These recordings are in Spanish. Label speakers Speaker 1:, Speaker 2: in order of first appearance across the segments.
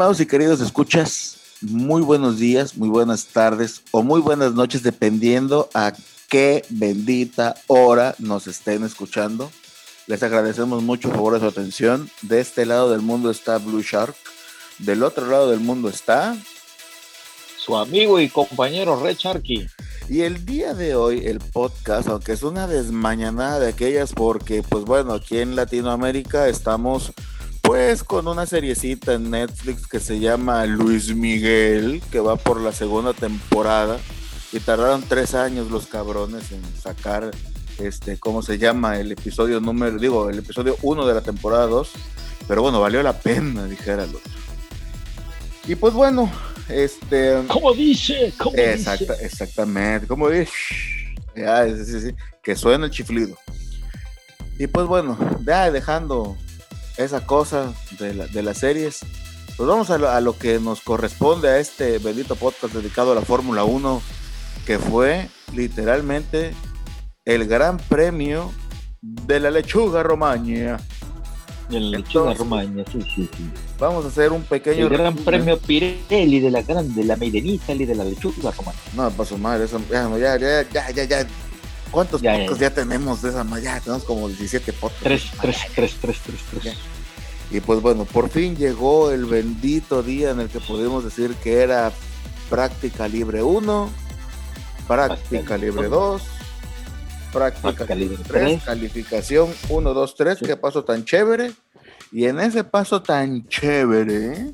Speaker 1: Estimados y queridos escuchas, muy buenos días, muy buenas tardes o muy buenas noches, dependiendo a qué bendita hora nos estén escuchando. Les agradecemos mucho por favor de su atención. De este lado del mundo está Blue Shark. Del otro lado del mundo está
Speaker 2: su amigo y compañero Red Sharky.
Speaker 1: Y el día de hoy el podcast, aunque es una desmañanada de aquellas, porque pues bueno, aquí en Latinoamérica estamos pues con una seriecita en Netflix que se llama Luis Miguel, que va por la segunda temporada. Y tardaron tres años los cabrones en sacar este, ¿cómo se llama? El episodio número, digo, el episodio uno de la temporada 2. Pero bueno, valió la pena, dijera el otro. Y pues bueno, este.
Speaker 2: ¿Cómo dice? ¿Cómo
Speaker 1: exacta,
Speaker 2: dice?
Speaker 1: Exactamente, como dice. Ya, sí, sí, sí, que suena el chiflido. Y pues bueno, ya dejando esa cosa de, la, de las series, pues vamos a lo, a lo, que nos corresponde a este bendito podcast dedicado a la Fórmula 1, que fue literalmente el gran premio de la lechuga romaña.
Speaker 2: De la lechuga romaña, sí, sí, sí.
Speaker 1: Vamos a hacer un pequeño.
Speaker 2: El gran premio Pirelli de la gran, de la Meidenita y de la lechuga romaña.
Speaker 1: No, pasó mal, eso, ya, ya, ya, ya, ya. ¿Cuántos ya, podcasts ya, ya, tenemos de esa Ya tenemos como 17 podcasts.
Speaker 2: Tres, tres, tres, tres, tres, tres.
Speaker 1: Y pues bueno, por fin llegó el bendito día en el que pudimos decir que era práctica libre 1, práctica libre 2, práctica libre 3, calificación 1, 2, 3, qué paso tan chévere. Y en ese paso tan chévere,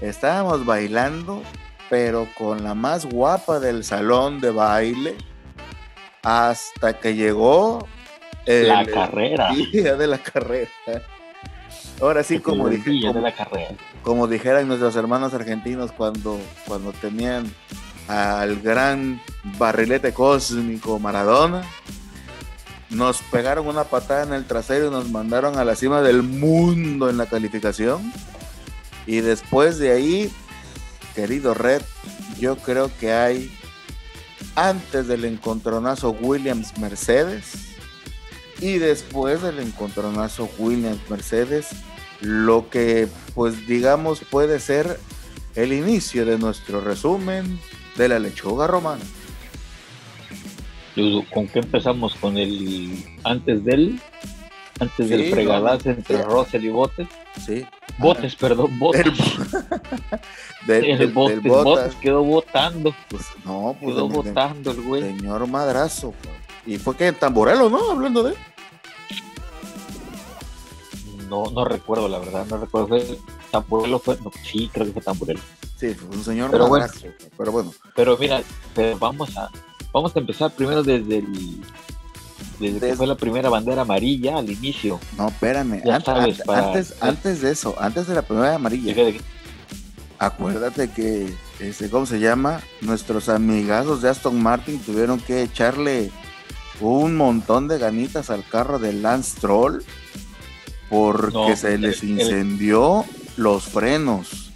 Speaker 1: estábamos bailando, pero con la más guapa del salón de baile, hasta que llegó
Speaker 2: el, la carrera.
Speaker 1: día de la carrera. Ahora sí, como, dije,
Speaker 2: como, de la carrera.
Speaker 1: como dijeran nuestros hermanos argentinos cuando, cuando tenían al gran barrilete cósmico Maradona, nos pegaron una patada en el trasero y nos mandaron a la cima del mundo en la calificación. Y después de ahí, querido Red, yo creo que hay, antes del encontronazo Williams-Mercedes y después del encontronazo Williams-Mercedes, lo que pues digamos puede ser el inicio de nuestro resumen de la lechuga romana.
Speaker 2: ¿Con qué empezamos? ¿Con el antes del antes sí, del fregadazo no, entre sí. Russell y Botes?
Speaker 1: Sí.
Speaker 2: Botes, ah, perdón, Botes.
Speaker 1: del,
Speaker 2: el, Botes,
Speaker 1: del Botas.
Speaker 2: Botes quedó votando.
Speaker 1: Pues, no, pues
Speaker 2: quedó votando el güey.
Speaker 1: Señor madrazo. Y fue que en Tamborelo, ¿no? Hablando de
Speaker 2: No, no recuerdo, la verdad, no recuerdo. Fue, no, sí, creo que fue Tamborelo.
Speaker 1: Sí, fue un señor
Speaker 2: pero. Bueno,
Speaker 1: pero bueno.
Speaker 2: Pero mira, pero vamos a, vamos a empezar primero desde el desde, desde que fue la primera bandera amarilla al inicio.
Speaker 1: No, espérame.
Speaker 2: Ya
Speaker 1: antes,
Speaker 2: sabes,
Speaker 1: antes,
Speaker 2: para-
Speaker 1: antes, antes de eso, antes de la primera amarilla, acuérdate que, este, ¿cómo se llama? Nuestros amigazos de Aston Martin tuvieron que echarle un montón de ganitas al carro de Lance Troll porque
Speaker 2: No,
Speaker 1: se les
Speaker 2: el-
Speaker 1: incendió los frenos.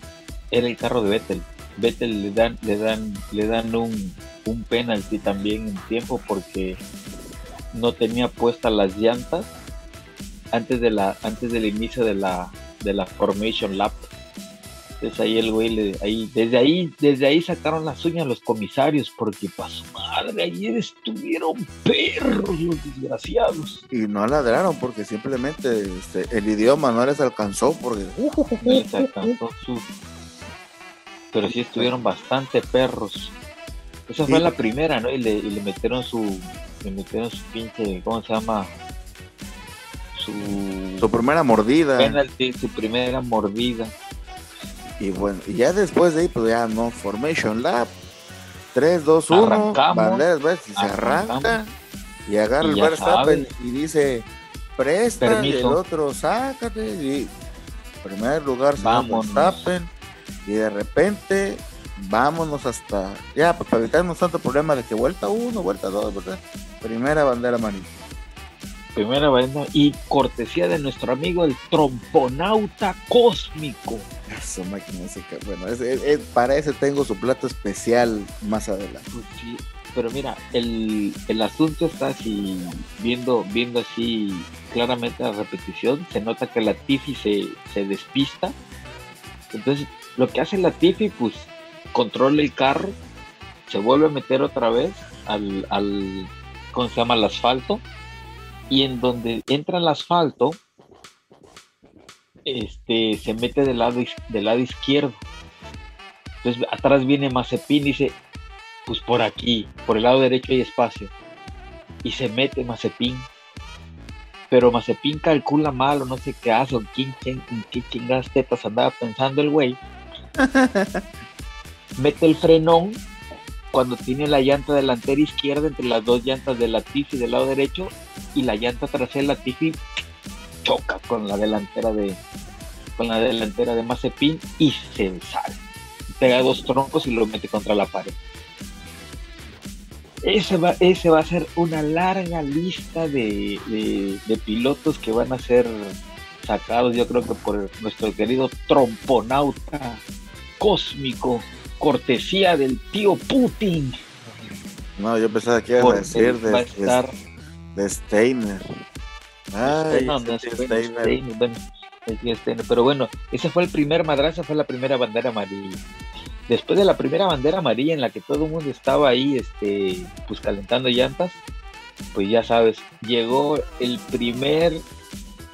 Speaker 2: Era el carro de Vettel. Vettel le dan, le dan, le dan un, un penalti también en tiempo porque no tenía puestas las llantas antes de la, antes del inicio de la, de la formation lap. Entonces ahí el güey le, ahí, desde ahí, desde ahí sacaron las uñas los comisarios, porque pa' su madre, ayer estuvieron perros los desgraciados.
Speaker 1: Y no ladraron porque simplemente este, el idioma no les alcanzó porque...
Speaker 2: No les alcanzó su- Pero sí estuvieron bastante perros. Esa fue la primera, ¿no? Y le, y le metieron su. Le metieron su pinche. ¿Cómo se llama? Su.
Speaker 1: Su primera mordida.
Speaker 2: su primera mordida.
Speaker 1: Y bueno, y ya después de ahí, pues ya no, Formation Lab. 3, 2, 1,
Speaker 2: Arrancamos.
Speaker 1: banderas verdes y se arranca. Y agarra
Speaker 2: Y
Speaker 1: el Verstappen y dice, presta, y el otro, sácate. Y primer lugar. Verstappen. Y de repente, vámonos hasta, ya, para evitarnos tanto problema de que vuelta 1, vuelta 2, ¿verdad? Primera bandera amarilla.
Speaker 2: Primera banda. Y cortesía de nuestro amigo el tromponauta cósmico.
Speaker 1: Eso, máquina, ese que- bueno, es- es- es- para ese tengo su plato especial más adelante.
Speaker 2: Pues sí, pero mira, el, el asunto está así, viendo, viendo así claramente la repetición, se nota que la Tiffy se, se despista Entonces, lo que hace la Tiffy, pues, controla el carro, se vuelve a meter otra vez al, al ¿cómo se llama? Al asfalto. Y en donde entra el asfalto, este, se mete del lado, del lado izquierdo. Entonces atrás viene Mazepin y dice, pues por aquí, por el lado derecho hay espacio. Y se mete Mazepin. Pero Mazepin calcula mal o no sé qué hace, o quién, qué chingadas tetas andaba pensando el güey. mete el frenón cuando tiene la llanta delantera izquierda entre las dos llantas de la Tiffy del lado derecho y la llanta trasera de la Tiffy choca con la delantera de con la delantera de Mazepin y se sale. Pega dos troncos y lo mete contra la pared. Ese va, ese va a ser una larga lista de, de pilotos que van a ser sacados, yo creo que por nuestro querido tromponauta cósmico cortesía del tío Putin.
Speaker 1: No, yo pensaba que iba a decir de, de, Steiner.
Speaker 2: Ay, no, no, Steiner. Steiner. Pero bueno, ese fue el primer madrazo, fue la primera bandera amarilla. Después de la primera bandera amarilla en la que todo el mundo estaba ahí, este, pues calentando llantas, pues ya sabes, llegó el primer,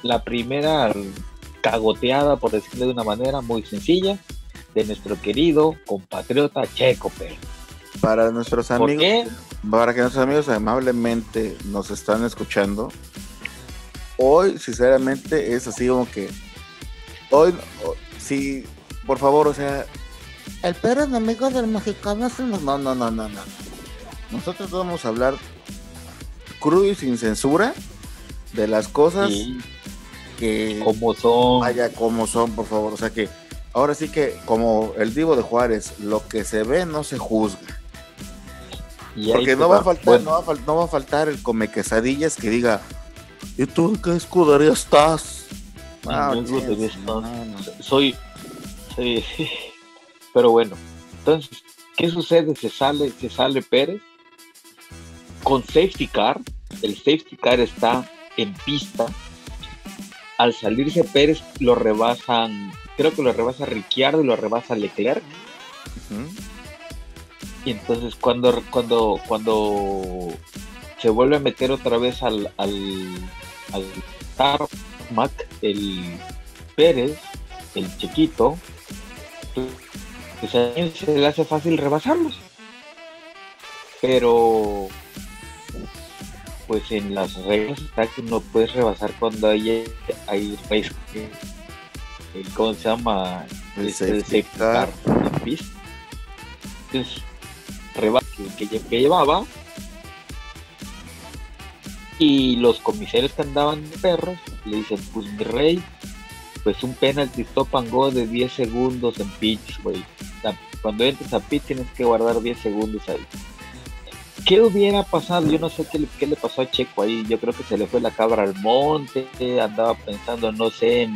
Speaker 2: la primera cagoteada, por decirlo de una manera muy sencilla, de nuestro querido compatriota Checo Pérez.
Speaker 1: Para nuestros amigos, para que nuestros amigos amablemente nos están escuchando, hoy sinceramente es así como que hoy sí, por favor, o sea, el Pérez amigo del mexicano no, no, no, no, no. Nosotros vamos a hablar crudo y sin censura de las cosas que
Speaker 2: como son.
Speaker 1: Vaya como son, por favor, o sea que ahora sí que, como el Divo de Juárez, lo que se ve no se juzga. Porque no va, a faltar, no, va a faltar el come quesadillas que diga, ¿y tú en qué escudería estás?
Speaker 2: Ah, soy, soy, pero bueno, entonces, ¿qué sucede? Se sale, se sale Pérez con safety car, el safety car está en pista, al salirse Pérez lo rebasan creo que lo rebasa Ricciardo y lo rebasa Leclerc. Y entonces cuando, cuando, cuando se vuelve a meter otra vez al, al, al tarmac, el Pérez, el chiquito, pues se le hace fácil rebasarlos. Pero pues en las reglas está que no puedes rebasar cuando hay, hay ¿cómo se llama?
Speaker 1: El, este, safety car.
Speaker 2: Entonces, que, que, llevaba y los comisarios que andaban de perros le dicen, pues mi rey, pues un penalty stop and go de 10 segundos en pitch, güey. Cuando entres a pitch tienes que guardar 10 segundos ahí. ¿Qué hubiera pasado? Yo no sé qué, qué, le pasó a Checo ahí. Yo creo que se le fue la cabra al monte, andaba pensando, no sé, en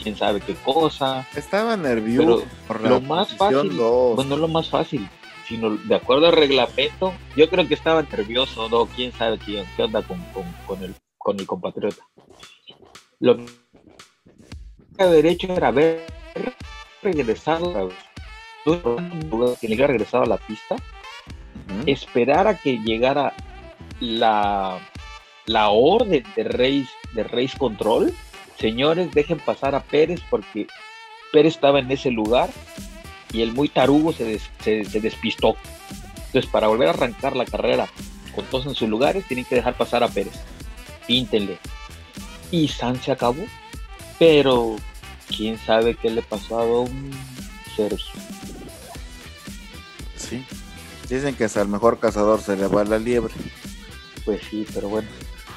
Speaker 2: quién sabe qué cosa.
Speaker 1: Estaba nervioso.
Speaker 2: Pero lo más fácil, bueno, no lo más fácil, sino de acuerdo al reglamento, yo creo que estaba nervioso, no, quién sabe qué, qué onda con, con, el, con el compatriota. Lo que derecho era haber regresado, que regresado a la pista, esperar a que llegara la, la orden de race, de race control. Señores, dejen pasar a Pérez porque Pérez estaba en ese lugar y el muy tarugo se, despistó. Entonces, para volver a arrancar la carrera con todos en sus lugares, tienen que dejar pasar a Pérez. Píntenle. Y San se acabó. Pero, quién sabe qué le pasó a don Sergio.
Speaker 1: Sí. Dicen que hasta el mejor cazador se le va la liebre.
Speaker 2: Pues sí, pero bueno.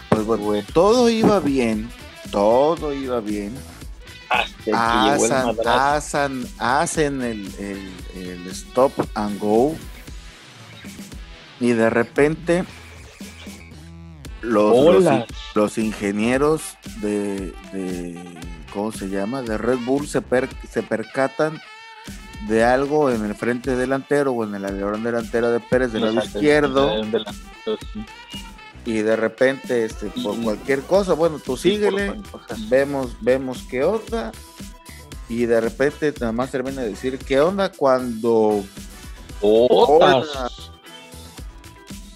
Speaker 1: Pues bueno, todo iba bien todo iba bien. Hacen, hacen el, el, stop and go. Y de repente los, los, ingenieros de, de, ¿cómo se llama? De Red Bull se, se percatan de algo en el frente delantero o en el alerón delantero de Pérez del lado izquierdo y de repente este por cualquier cosa bueno tú síguele vemos vemos qué onda y de repente nada más termina de decir, ¿qué onda cuando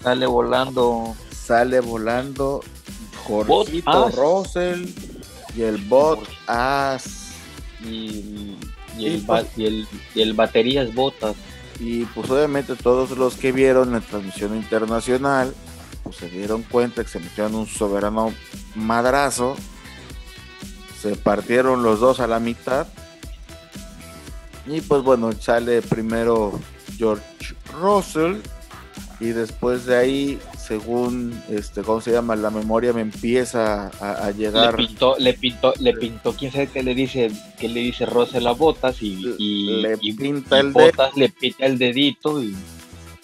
Speaker 2: sale volando?
Speaker 1: Sale volando Jorgito Russell y el bot As.
Speaker 2: Y, el, pues y, el, y el baterías botas.
Speaker 1: Y pues obviamente todos los que vieron la transmisión internacional pues se dieron cuenta que se metieron un soberano madrazo. Se partieron los dos a la mitad. Y pues bueno, sale primero George Russell. Y después de ahí, según este, ¿cómo se llama? La memoria me empieza a, llegar.
Speaker 2: Le pintó, le pintó, le pintó, quién sabe qué le dice, qué le dice Russell a Botas y,
Speaker 1: le pinta el
Speaker 2: Botas le pinta el dedito y.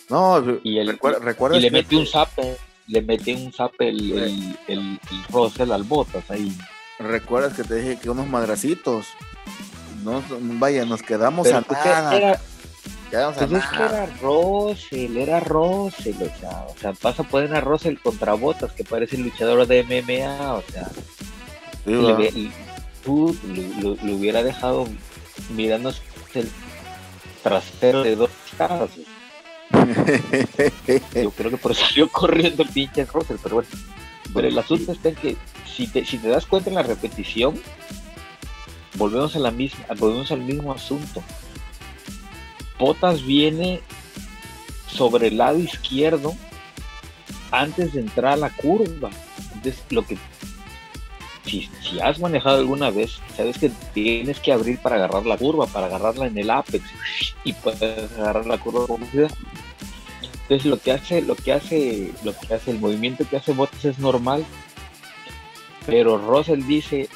Speaker 1: No,
Speaker 2: y, el, recuerda, y le mete un zape le mete un zap el, el, el, Russell al botas ahí.
Speaker 1: ¿Recuerdas que te dije que unos madracitos? No, vaya, nos quedamos a nada.
Speaker 2: Era, quedamos pues es que era Russell, era Russell, o sea, o sea, vas a poner a Russell contra botas, que parece el luchador de MMA, o sea, tú lo, hubiera dejado mirándose el trasero de dos caras. Yo creo que por eso salió corriendo el pinche Russell, pero bueno. Pero el asunto está en que si te, si te das cuenta en la repetición, volvemos a la misma, volvemos al mismo asunto. Potas viene sobre el lado izquierdo antes de entrar a la curva. Entonces, lo que si, has manejado alguna vez, sabes que tienes que abrir para agarrar la curva, para agarrarla en el apex y puedes agarrar la curva con. Entonces lo que hace, lo que hace, lo que hace, el movimiento que hace Bottas es normal. Pero Russell dice,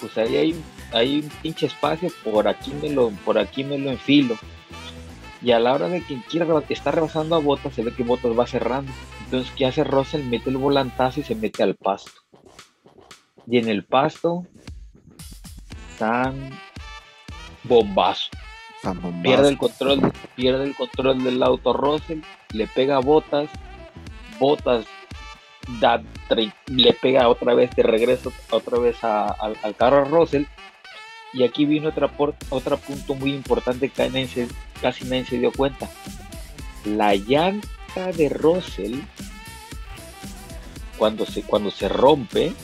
Speaker 2: pues ahí hay, hay un pinche espacio, por aquí me lo, por aquí me lo enfilo. Y a la hora de que quiera está rebasando a Bottas, se ve que Bottas va cerrando. Entonces, ¿qué hace Russell? Mete el volantazo y se mete al pasto. Y en el pasto, tan bombazo. Pierde el control, pierde el control del auto Russell, le pega botas, botas da, le pega otra vez de regreso otra vez al carro Russell. Y aquí vino otra otro punto muy importante que casi nadie se dio cuenta. La llanta de Russell, cuando se, cuando se rompe,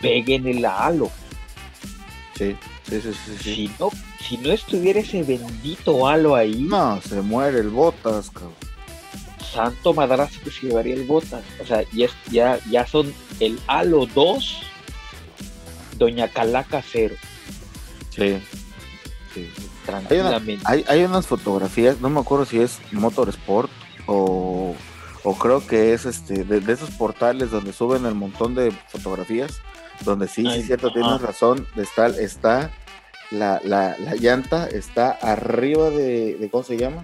Speaker 2: pega en el halo.
Speaker 1: Sí, sí, sí, sí.
Speaker 2: Si, no, si no estuviera ese bendito halo ahí.
Speaker 1: No, se muere el Botas, cabrón
Speaker 2: santo madrazo que se llevaría el Botas. O sea, ya, ya, ya son el Halo 2, Doña Calaca 0.
Speaker 1: Sí. sí. Tranquilamente. Hay, unas fotografías, no me acuerdo si es Motorsport o, o creo que es este de, esos portales donde suben el montón de fotografías, donde sí, sí es cierto, tienes razón, está, está la, la, la llanta está arriba de, ¿cómo se llama?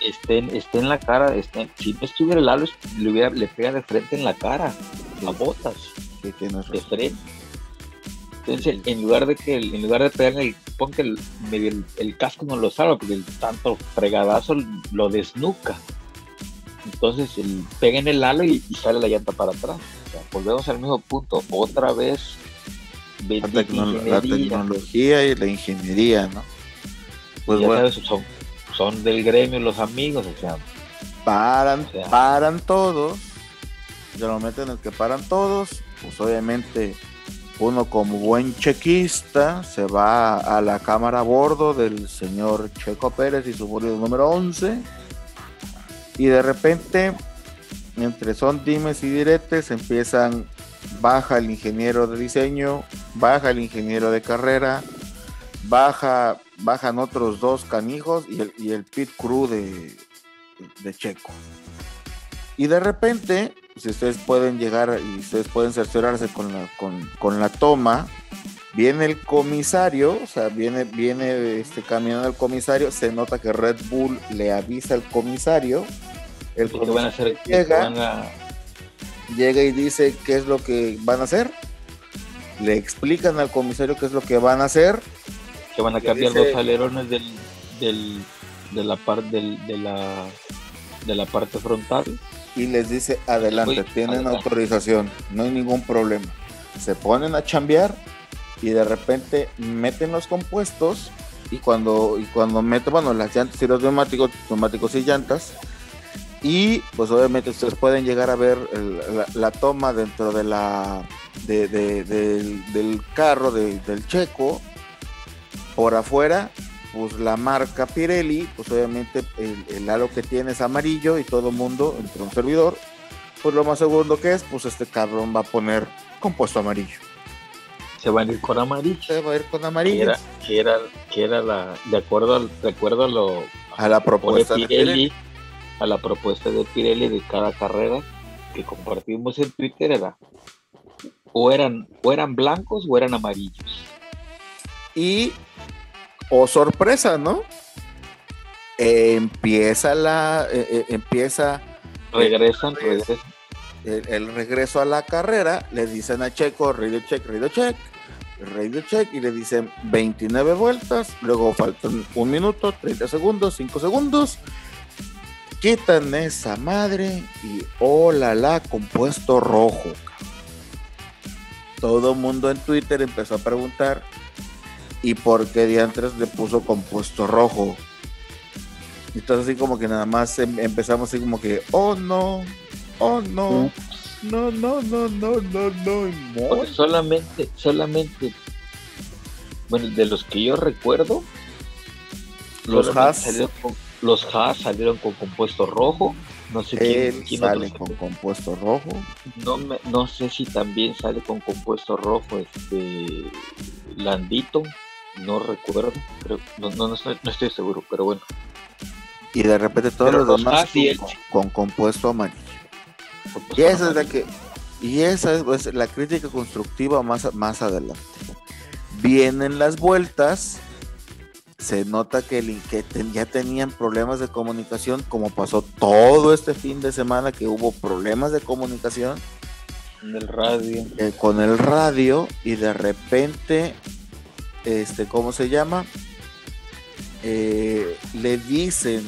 Speaker 2: Esté, esté en la cara, esté, si no estuviera el halo, le, hubiera, le pega de frente en la cara, las botas,
Speaker 1: de
Speaker 2: frente. Entonces, en lugar de que en lugar de pegar el, pon que el, el, casco no lo salva, porque el tanto fregadazo lo desnuca. Entonces, el, pega en el halo y, sale la llanta para atrás. Volvemos al mismo punto. Otra vez
Speaker 1: la, tecnología y la ingeniería, ¿no?
Speaker 2: Pues bueno. son, son del gremio los amigos, o sea.
Speaker 1: Paran, paran todos. Ya lo meten el que paran todos. Pues obviamente uno como buen chequista se va a la cámara a bordo del señor Checo Pérez y su bolido número 11 y de repente entre son dimes y diretes empiezan baja el ingeniero de diseño, baja el ingeniero de carrera, baja, bajan otros dos canijos y el, y el pit crew de, de Checo. Y de repente, si ustedes pueden llegar y ustedes pueden cerciorarse con la, con, la toma, viene el comisario, o sea, viene, viene este, caminando el comisario, se nota que Red Bull le avisa al comisario. El
Speaker 2: comisario van a hacer, llega,
Speaker 1: llega y dice qué es lo que van a hacer. Le explican al comisario qué es lo que van a hacer.
Speaker 2: Que van a cambiar los alerones del, del, de la parte del, de la de la parte frontal.
Speaker 1: Y les dice adelante, tienen autorización, no hay ningún problema. Se ponen a chambear y de repente meten los compuestos y cuando, y cuando meten, bueno, las llantas y los neumáticos, neumáticos y llantas, y pues obviamente ustedes pueden llegar a ver la, toma dentro de la del, carro del checo. Por afuera pues la marca Pirelli pues obviamente el, el halo que tiene es amarillo y todo el mundo entre un servidor pues lo más segundo que es pues este cabrón va a poner compuesto amarillo.
Speaker 2: Se va a ir con amarillo.
Speaker 1: Se va a ir con amarillo.
Speaker 2: Que era que era, la de acuerdo de acuerdo a lo
Speaker 1: a la propuesta de Pirelli
Speaker 2: a la propuesta de Pirelli de cada carrera que compartimos en Twitter era o eran, o eran blancos o eran amarillos.
Speaker 1: Y, o oh, sorpresa, ¿no? empieza la, eh, eh, empieza...
Speaker 2: Regresan, regresan.
Speaker 1: El, regreso a la carrera, le dicen a Checo, radio check, radio check, radio check, y le dicen 29 vueltas, luego faltan un minuto, 30 segundos, 5 segundos, quitan esa madre y hola la compuesto rojo. Todo el mundo en Twitter empezó a preguntar y por qué Diantres le puso compuesto rojo. Entonces así como que nada más em, empezamos así como que, oh no, oh no, no, no, no, no, no, no,
Speaker 2: solamente, solamente, bueno, de los que yo recuerdo,
Speaker 1: los Haas
Speaker 2: los Haas salieron con compuesto rojo. No sé
Speaker 1: quién, sale con compuesto rojo.
Speaker 2: No, no sé si también sale con compuesto rojo este Landito. No recuerdo. no, no, estoy, seguro, pero bueno.
Speaker 1: Y de repente todos los, demás con, compuesto amarillo. y esa es la que y esa es pues, la crítica constructiva más, más adelante. Vienen las vueltas se nota que, el, que ya tenían problemas de comunicación, como pasó todo este fin de semana que hubo problemas de comunicación.
Speaker 2: Con el radio.
Speaker 1: Eh, con el radio y de repente, este, ¿cómo se llama? Eh, le dicen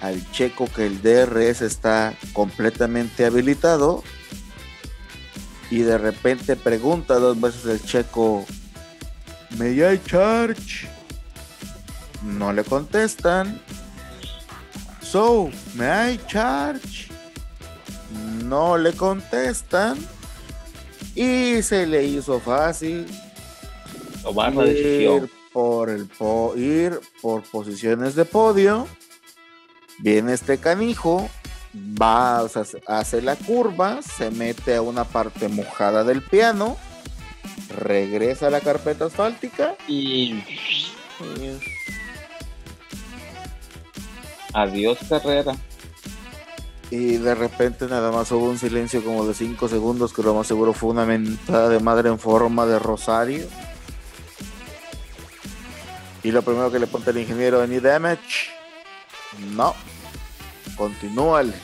Speaker 1: al checo que el DRS está completamente habilitado y de repente pregunta dos veces el checo, ¿me hay charge? No le contestan. So, may I charge? No le contestan. Y se le hizo fácil
Speaker 2: tomar la decisión.
Speaker 1: Por el ir por posiciones de podio. Viene este canijo, va, o sea, hace la curva, se mete a una parte mojada del piano, regresa a la carpeta asfáltica
Speaker 2: y Adiós carrera.
Speaker 1: Y de repente nada más hubo un silencio como de 5 segundos que lo más seguro fue una mentada de madre en forma de rosario. Y lo primero que le ponte el ingeniero, any damage? No. Continúale.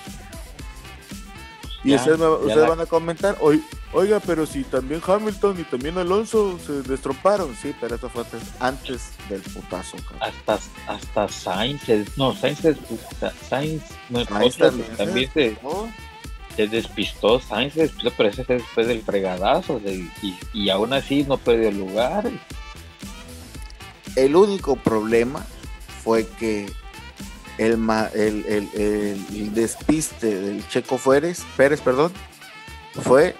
Speaker 1: Y ustedes, van a comentar, hoy Oiga, pero si también Hamilton y también Alonso se destromparon, sí, pero eso fue antes del putazo.
Speaker 2: Hasta, hasta Sainz, no, Sainz, Sainz, no, Sainz también, se, despistó, Sainz se despistó, pero ese fue después del fregadazo, y, y aún así no perdió lugar.
Speaker 1: El único problema fue que el, el, el, el despiste del Checo Pérez, Pérez perdón, fue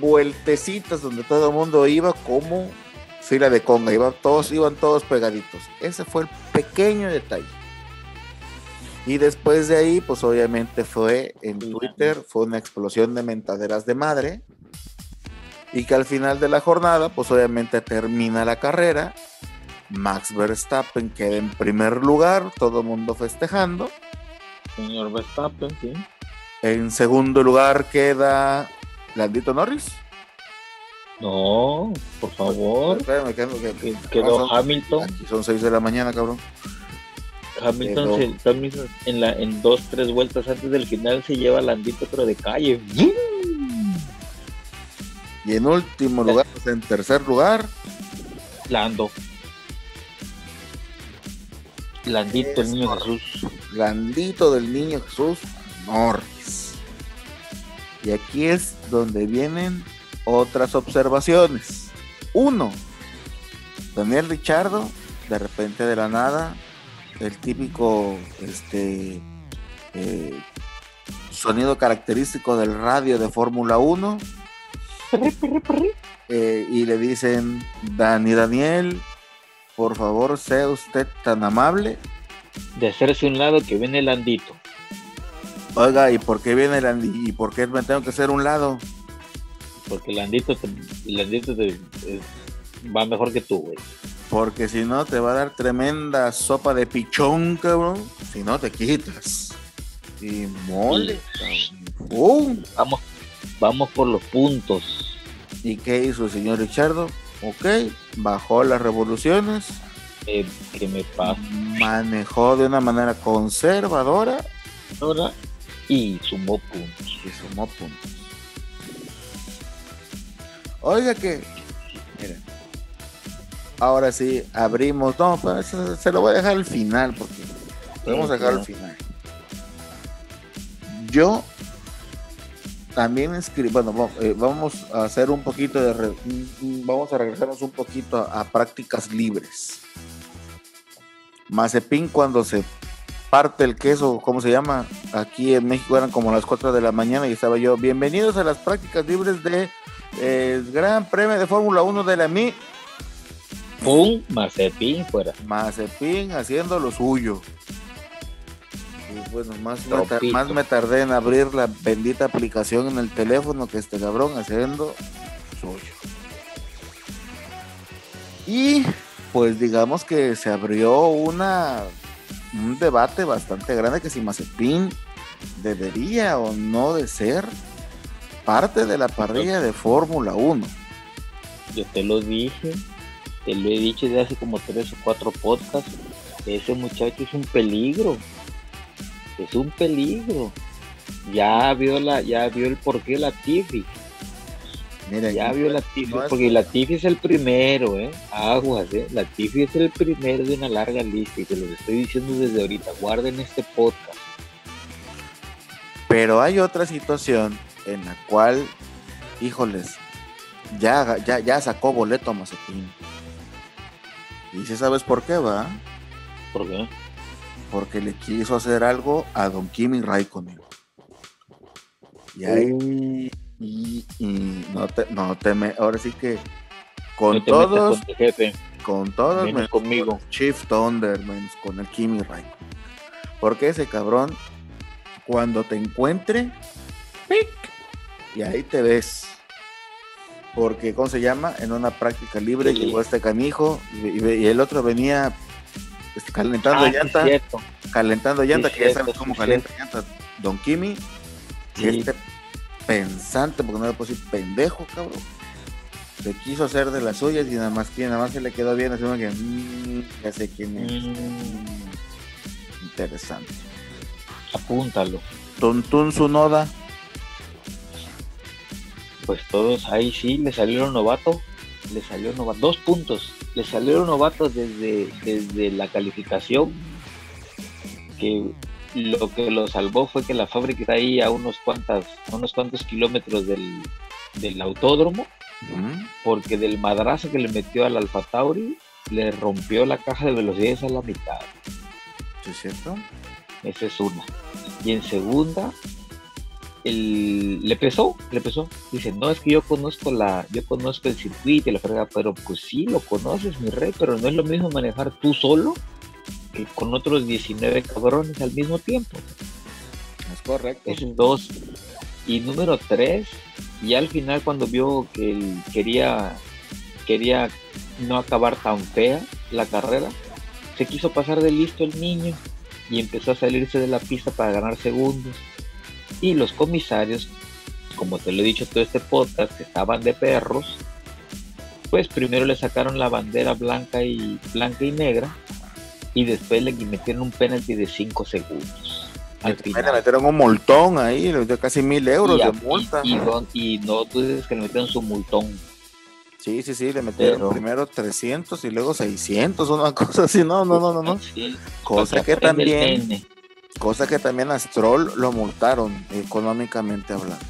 Speaker 1: vueltecitas donde todo el mundo iba como fila de conga, iba, todos, iban todos pegaditos. Ese fue el pequeño detalle. Y después de ahí, pues obviamente fue en Twitter, fue una explosión de mentaderas de madre. Y que al final de la jornada, pues obviamente termina la carrera. Max Verstappen queda en primer lugar, todo el mundo festejando.
Speaker 2: Señor Verstappen, sí.
Speaker 1: En segundo lugar queda ¿Landito Norris?
Speaker 2: No, por favor.
Speaker 1: Espérame,
Speaker 2: quedó Hamilton.
Speaker 1: Aquí son 6 de la mañana, cabrón.
Speaker 2: Hamilton se, en, la, en dos, tres vueltas antes del final se lleva Landito, pero de calle.
Speaker 1: Y en último lugar, pues, en tercer lugar,
Speaker 2: Lando. Landito, el niño Jesús.
Speaker 1: Landito del niño Jesús Norris. Y aquí es donde vienen otras observaciones. Uno, Daniel Richardo, de repente de la nada, el típico este, eh, sonido característico del radio de Fórmula 1. Eh, y le dicen, Dani Daniel, por favor, sea usted tan amable.
Speaker 2: De hacerse un lado que viene el andito.
Speaker 1: Oiga, ¿y por qué viene el andito? ¿Y por qué me tengo que hacer un lado?
Speaker 2: Porque el andito, el andito va mejor que tú, güey.
Speaker 1: Porque si no, te va a dar tremenda sopa de pichón, cabrón. Si no, te quitas. Y mole,
Speaker 2: Vamos, vamos por los puntos.
Speaker 1: ¿Y qué hizo el señor Richardo? Ok, bajó las revoluciones.
Speaker 2: Eh, ¿Qué me pasa?
Speaker 1: Manejó de una manera conservadora.
Speaker 2: Ahora, y sumó puntos.
Speaker 1: Y sumó puntos. Oiga que, miren, ahora sí abrimos. No, pues, se lo voy a dejar al final porque podemos dejar al final. Yo también escribí, bueno, eh, vamos a hacer un poquito de, vamos a regresarnos un poquito a, prácticas libres. Mazepin cuando se parte el queso, ¿cómo se llama? Aquí en México eran como las 4 de la mañana y estaba yo, bienvenidos a las prácticas libres de eh, Gran Premio de Fórmula 1 de la MI.
Speaker 2: ¡Pum! Mazepin fuera.
Speaker 1: Mazepin haciendo lo suyo bueno, más me, más me tardé en abrir la bendita aplicación en el teléfono que este cabrón haciendo suyo. Y pues digamos que se abrió una un debate bastante grande que si Mazepin debería o no de ser parte de la parrilla de Fórmula 1.
Speaker 2: Yo te lo dije, te lo he dicho desde hace como tres o cuatro podcasts. Ese muchacho es un peligro es un peligro. Ya vio la, ya vio el porqué la Tifi. Mira, ya vio la Tifi, porque la Tifi es el primero, ¿eh? Aguas, ¿eh? La Tifi es el primero de una larga lista y te lo estoy diciendo desde ahorita. Guarden este podcast.
Speaker 1: Pero hay otra situación en la cual, híjoles, ya, ya, ya sacó boleto a Mazepin. ¿Y si sabes por qué va?
Speaker 2: ¿Por qué?
Speaker 1: porque le quiso hacer algo a Don Kimi Raikkonen. Y ahí, y, no te, no te me, ahora sí que con todos, con, todos,
Speaker 2: menos conmigo,
Speaker 1: Chief Thunder, menos con el Kimi Raikkonen. Porque ese cabrón, cuando te encuentre, ¡pic! y ahí te ves. Porque, ¿cómo se llama? En una práctica libre llegó este canijo y el otro venía este, calentando ah, llanta, calentando llanta, que ya sabes cómo calienta llanta Don Kimi, este pensante, porque no le puedo decir pendejo, cabrón, se quiso hacer de las suyas y nada más que nada más se le quedó bien, así que mmm, ya sé quién es. Mm. Interesante.
Speaker 2: Apúntalo.
Speaker 1: Tontun Sunoda.
Speaker 2: Pues todos ahí sí le salieron novato, le salió novato, dos puntos le salieron novatos desde, desde la calificación, que lo que lo salvó fue que la fábrica está ahí a unos, cuantas, unos cuantos kilómetros del, autódromo, porque del madrazo que le metió al Alfa Tauri, le rompió la caja de velocidades a la mitad.
Speaker 1: ¿Es cierto?
Speaker 2: Esa es una. Y en segunda, le pesó, le pesó. Dice, no, es que yo conozco la, yo conozco el circuito y la frega, pero pues sí, lo conoces, mi rey, pero no es lo mismo manejar tú solo que con otros 19 cabrones al mismo tiempo.
Speaker 1: Es correcto.
Speaker 2: Es dos. Y número tres, y al final cuando vio que él quería, quería no acabar tan fea la carrera, se quiso pasar de listo el niño y empezó a salirse de la pista para ganar segundos y los comisarios, como te lo he dicho todo este podcast, que estaban de perros, pues primero le sacaron la bandera blanca y blanca y negra y después le metieron un penalti de 5 segundos.
Speaker 1: Al final. Le metieron un multón ahí, le dio casi mil euros de multa.
Speaker 2: Y, no, tú dices que le metieron su multón.
Speaker 1: Sí, sí, sí, le metieron primero 300 y luego 600, una cosa así. No, no, no, no, no. cosa que también Cosa que también a Stroll lo multaron económicamente hablando.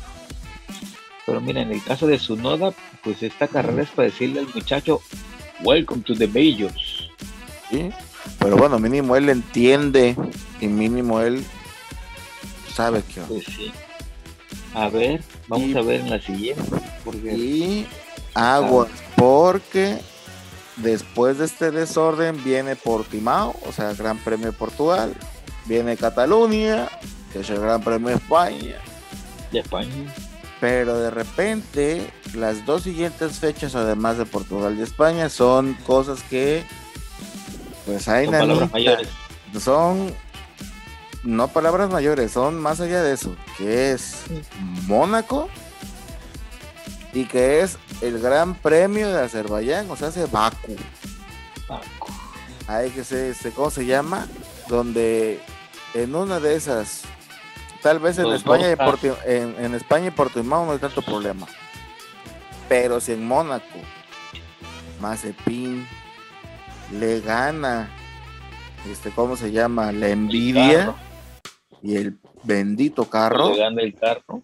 Speaker 2: Pero mira, en el caso de Sunoda, pues esta carrera es para decirle al muchacho, welcome to the majors.
Speaker 1: ¿Sí? Pero bueno, mínimo él entiende y mínimo él sabe que...
Speaker 2: Pues sí. A ver, vamos
Speaker 1: Y-
Speaker 2: a ver en la siguiente. Porque
Speaker 1: Y agua, porque después de este desorden viene Portimao, o sea, Gran Premio de Portugal, viene Cataluña, que es el Gran Premio de España,
Speaker 2: de España.
Speaker 1: pero de repente las dos siguientes fechas, además de Portugal y España, son cosas que, pues hay
Speaker 2: Son palabras mayores.
Speaker 1: son no palabras mayores, son más allá de eso, que es Mónaco y que es el Gran Premio de Azerbaiyán, o sea, hace Baku.
Speaker 2: Paco.
Speaker 1: Hay que se, se- ¿cómo se llama? Donde en una de esas, tal vez en
Speaker 2: Los
Speaker 1: España, y Porti- en, en España y Portimao no hay tanto problema. Pero si en Mónaco, Mazepin le gana, este, ¿cómo se llama? La envidia y el bendito carro.
Speaker 2: Le gana el carro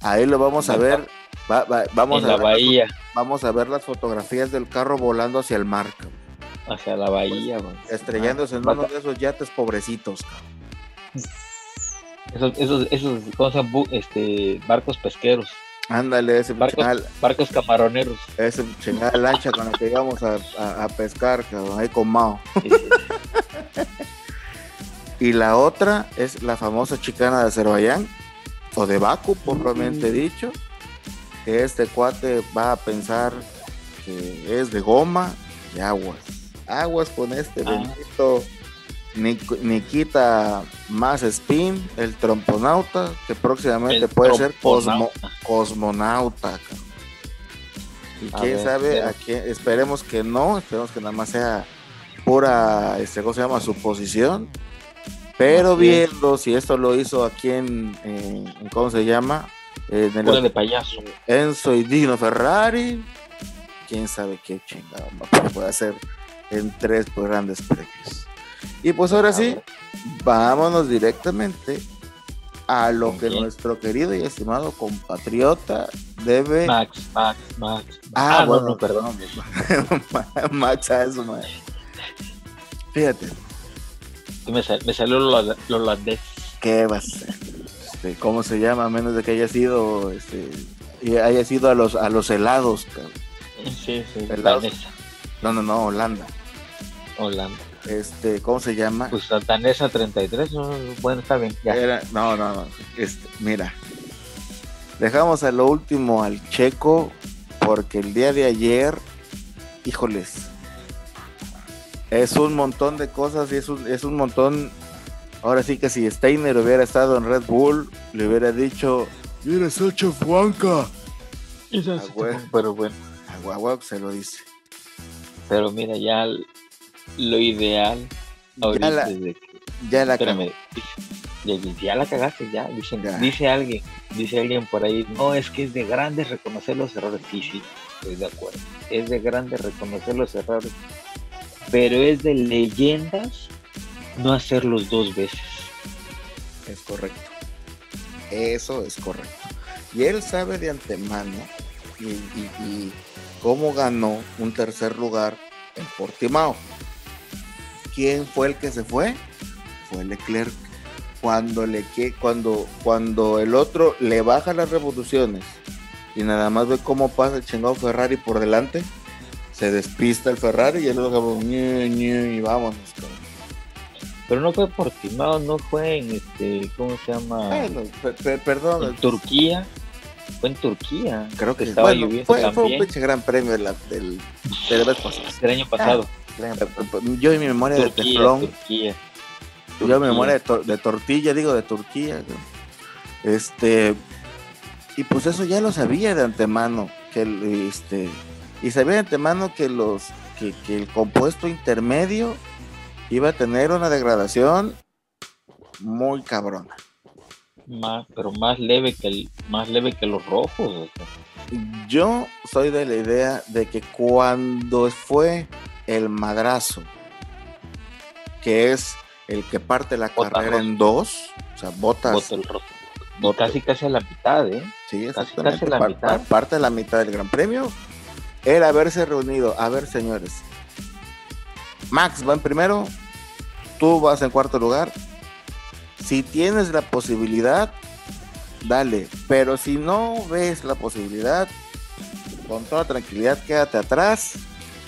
Speaker 1: Ahí lo vamos a ver. va- va- vamos,
Speaker 2: en
Speaker 1: a
Speaker 2: la
Speaker 1: ver las
Speaker 2: bahía,
Speaker 1: vamos a ver las fotografías del carro volando hacia el mar, cabrón,
Speaker 2: hacia la bahía.
Speaker 1: estrellándose en
Speaker 2: Ah,
Speaker 1: uno de esos yates pobrecitos. cabrón.
Speaker 2: Esos, esos, esos. Bu- Este, barcos pesqueros,
Speaker 1: Ándale, ese
Speaker 2: Barcos.
Speaker 1: chingada,
Speaker 2: barcos camaroneros.
Speaker 1: ese chingada lancha con la que íbamos a, a- a pescar, cabrón, ahí con Mao. Y la otra es la famosa chicana de Azerbaiyán, o de Baku, propiamente dicho, que este cuate va a pensar que es de goma y aguas. Aguas con este
Speaker 2: Ah.
Speaker 1: bendito Nikita más spin, el tromponauta, que próximamente
Speaker 2: El
Speaker 1: puede ser cosmo- cosmonauta. Y
Speaker 2: A
Speaker 1: quién
Speaker 2: ver,
Speaker 1: sabe, a quién- esperemos que no, esperemos que nada más sea pura, este, ¿cómo se llama? Suposición. Pero viendo si esto lo hizo aquí en, en- ¿cómo se llama? En el
Speaker 2: Pura de payaso.
Speaker 1: Enzo y Dino Ferrari, quién sabe qué chingado va- puede hacer en tres pues, grandes premios. Y pues ahora sí, vámonos directamente a lo que nuestro querido y estimado compatriota debe.
Speaker 2: Max, Max, Max.
Speaker 1: Ah,
Speaker 2: no,
Speaker 1: bueno,
Speaker 2: no, perdón.
Speaker 1: Max a eso, madre. Fíjate,
Speaker 2: Me, sal- me salió lo, lo holandés.
Speaker 1: ¿qué va a ser? Este, ¿Cómo se llama? A menos de que haya sido, este, haya sido a los, a los helados, cabrón.
Speaker 2: Sí, sí,
Speaker 1: Helados. No, no, no, Holanda.
Speaker 2: Holanda.
Speaker 1: Este, ¿cómo se llama?
Speaker 2: Pues la danesa 33, no, bueno, está bien, ya.
Speaker 1: Era- no, no, no. Este, mira, dejamos a lo último al checo porque el día de ayer, híjoles, es un montón de cosas y es un, es un montón. Ahora sí que si Steiner hubiera estado en Red Bull, le hubiera dicho, "You're such a Juanca.
Speaker 2: Pero bueno,
Speaker 1: A Guagua se lo dice.
Speaker 2: pero mira, ya lo ideal ahorita
Speaker 1: Ya la,
Speaker 2: es de que,
Speaker 1: ya la
Speaker 2: espérame, dice- ya, ya la cagaste, ya, dicen,
Speaker 1: Ya.
Speaker 2: dice alguien, dice alguien por ahí, no, es que es de grandes reconocer los errores, sí, sí, estoy de acuerdo, es de grandes reconocer los errores, pero es de leyendas no hacerlos dos veces.
Speaker 1: Es correcto. Eso es correcto. Y él sabe de antemano y, y- y cómo ganó un tercer lugar en Portimao. ¿Quién fue el que se fue? Fue Leclerc. Cuando, le, cuando, cuando el otro le baja las revoluciones y nada más ve cómo pasa el chingado Ferrari por delante, se despista el Ferrari y el otro como, "Ñe, Ñe", y vámonos. cabrón.
Speaker 2: Pero no fue por Timao, no fue en este, ¿cómo se llama?
Speaker 1: Bueno, pe- pe- perdón,
Speaker 2: en Turquía. Fue en Turquía.
Speaker 1: Creo que
Speaker 2: estaba
Speaker 1: bueno,
Speaker 2: lloviendo
Speaker 1: fue, fue un pinche gran premio del,
Speaker 2: año pasado.
Speaker 1: Yo en mi memoria de
Speaker 2: Turquía,
Speaker 1: teflón,
Speaker 2: Turquía.
Speaker 1: yo en mi
Speaker 2: Turquía.
Speaker 1: memoria de, tor- de tortilla, digo de Turquía. Este, y pues eso ya lo sabía de antemano, que el- este, y sabía de antemano que los, que, que el compuesto intermedio iba a tener una degradación muy cabrona.
Speaker 2: Más, pero más leve que el, más leve que los rojos.
Speaker 1: Yo soy de la idea de que cuando fue el madrazo, que es el que parte la
Speaker 2: Bota
Speaker 1: carrera
Speaker 2: rosa.
Speaker 1: en dos, o sea, botas,
Speaker 2: Bota el casi casi a la mitad, ¿eh?
Speaker 1: Sí,
Speaker 2: Casi,
Speaker 1: exactamente.
Speaker 2: casi la
Speaker 1: Par-
Speaker 2: mitad.
Speaker 1: par- parte de la mitad del Gran Premio. El haberse reunido. A ver, señores. Max va en primero. Tú vas en cuarto lugar. Si tienes la posibilidad, dale. Pero si no ves la posibilidad, con toda tranquilidad, quédate atrás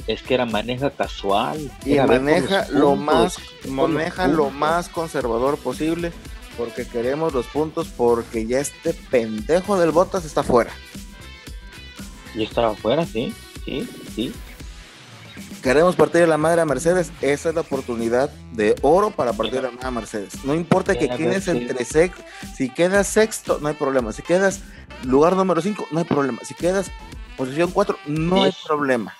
Speaker 2: Es que era maneja casual.
Speaker 1: y maneja lo
Speaker 2: puntos,
Speaker 1: más, maneja lo más conservador posible. Porque queremos los puntos porque ya este pendejo del Botas está fuera.
Speaker 2: Y estaba afuera, sí, sí, sí.
Speaker 1: Queremos partir de la madre a Mercedes. Esa es la oportunidad de oro para partir de la madre a Mercedes. No importa que quedes entre sex, si quedas sexto, no hay problema. Si quedas lugar número 5, no hay problema. Si quedas posición 4, no hay problema.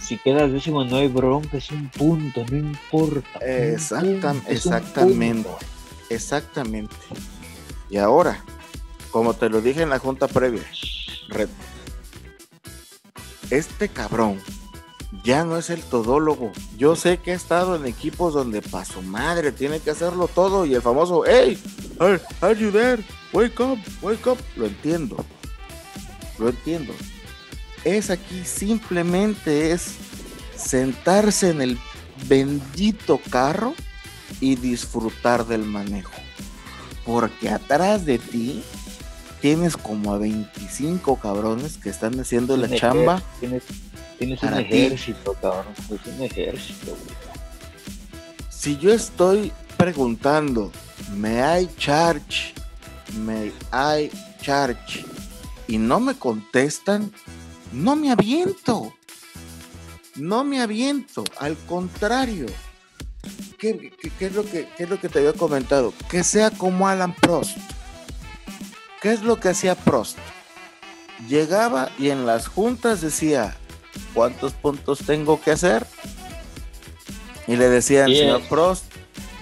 Speaker 2: Si quedas décimo no hay bronca, es un punto, no importa.
Speaker 1: Exactam-
Speaker 2: punto,
Speaker 1: exactamente.
Speaker 2: punto.
Speaker 1: Exactamente. Y ahora, como te lo dije en la junta previa, Red, este cabrón ya no es el todólogo. Yo sé que ha estado en equipos donde pa' su madre tiene que hacerlo todo y el famoso, hey, are, are you there? Wake up, wake up. Lo entiendo. Lo entiendo. Es aquí simplemente es sentarse en el bendito carro y disfrutar del manejo. Porque atrás de ti tienes como a 25 cabrones que están haciendo la chamba.
Speaker 2: Tienes, tienes un
Speaker 1: ti.
Speaker 2: ejército, cabrón. Es un ejército, güey.
Speaker 1: Si yo estoy preguntando, ¿me hay charge? ¿Me hay charge? Y no me contestan, no me aviento. No me aviento. Al contrario. ¿Qué, qué- qué es lo que, qué es lo que te había comentado? Que sea como Alan Prost. ¿Qué es lo que hacía Prost? Llegaba y en las juntas decía, ¿cuántos puntos tengo que hacer? Y le decían,
Speaker 2: Diez.
Speaker 1: señor Prost,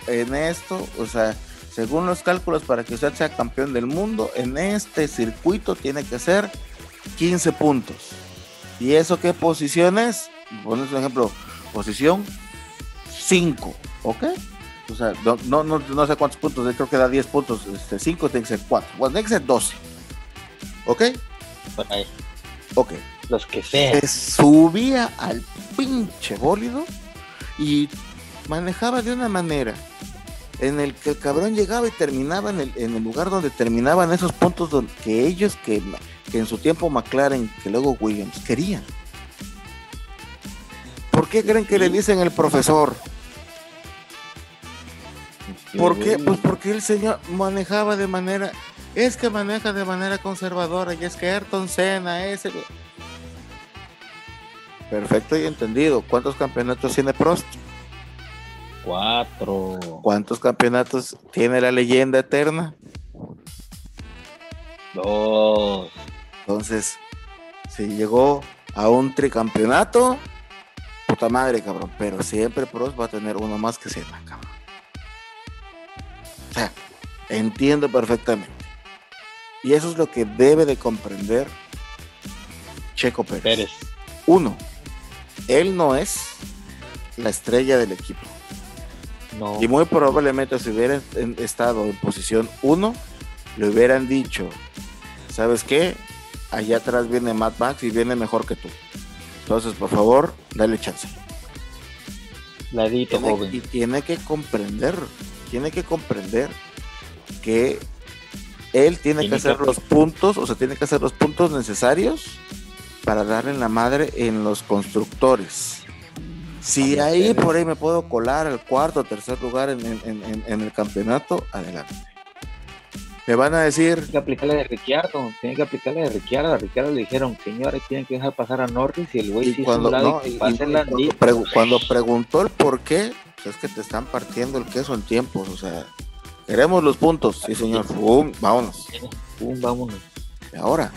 Speaker 1: en esto, o sea, según los cálculos para que usted sea campeón del mundo, en este circuito tiene que ser 15 puntos. ¿Y eso qué posición es? Pones un ejemplo, posición 5, ¿ok? O sea, no, no, no, no sé cuántos puntos, creo que da 10 puntos, este, 5 tiene que ser 4, bueno, tiene que ser 12, ¿ok?
Speaker 2: Por ahí,
Speaker 1: Ok.
Speaker 2: los que sean.
Speaker 1: Se subía al pinche bólido y manejaba de una manera en el que el cabrón llegaba y terminaba en el, en el lugar donde terminaban esos puntos don- que ellos, que, que en su tiempo McLaren, que luego Williams, querían. ¿Por qué creen que le dicen el profesor? ¿Por qué? Pues porque el señor manejaba de manera, es que maneja de manera conservadora y es que Ayrton Senna es el... Perfecto y entendido. ¿Cuántos campeonatos tiene Prost?
Speaker 2: Cuatro.
Speaker 1: ¿Cuántos campeonatos tiene la leyenda eterna?
Speaker 2: Dos.
Speaker 1: Entonces, si llegó a un tricampeonato, puta madre, cabrón. Pero siempre Prost va a tener uno más que Senna, cabrón. O sea, entiendo perfectamente. Y eso es lo que debe de comprender Checo Pérez.
Speaker 2: Pérez.
Speaker 1: Uno, él no es la estrella del equipo.
Speaker 2: No.
Speaker 1: Y muy probablemente si hubiera estado en posición 1, le hubieran dicho, ¿sabes qué? Allá atrás viene Mad Max y viene mejor que tú. Entonces, por favor, dale chance.
Speaker 2: Ladito,
Speaker 1: Tiene- y
Speaker 2: joven.
Speaker 1: tiene que comprender, tiene que comprender que él tiene,
Speaker 2: Tiene
Speaker 1: que hacer
Speaker 2: que-
Speaker 1: los puntos, o sea, tiene que hacer los puntos necesarios para darle la madre en los constructores. Si ahí por ahí me puedo colar al cuarto o tercer lugar en, en- en- en el campeonato, adelante. Me van a decir,
Speaker 2: Tiene que aplicar la de Ricciardo. Tiene que aplicar la de Ricciardo. A Ricciardo le dijeron, señores, tienen que dejar pasar a Norris. Y el güey
Speaker 1: y cuando, no,
Speaker 2: y
Speaker 1: y- cuando,
Speaker 2: liga.
Speaker 1: pregu- cuando preguntó el por qué, pues es que te están partiendo el queso en tiempos, o sea, queremos los puntos, sí señor, Fum, vámonos.
Speaker 2: Pum, vámonos.
Speaker 1: Y Ahora,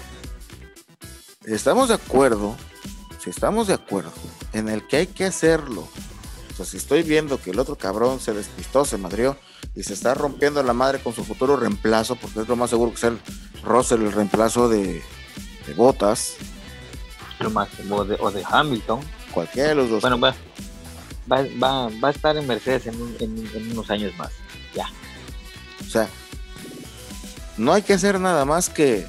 Speaker 1: si estamos de acuerdo, si estamos de acuerdo en el que hay que hacerlo, sea, si estoy viendo que el otro cabrón se despistó, se madrió y se está rompiendo la madre con su futuro reemplazo, porque es lo más seguro que sea el Russell el reemplazo de, de Botas,
Speaker 2: Lo más, o de, o de Hamilton.
Speaker 1: cualquiera de los dos.
Speaker 2: Bueno, va, va, va, va a estar en Mercedes en, un- en- en unos años más.
Speaker 1: O sea, no hay que hacer nada más que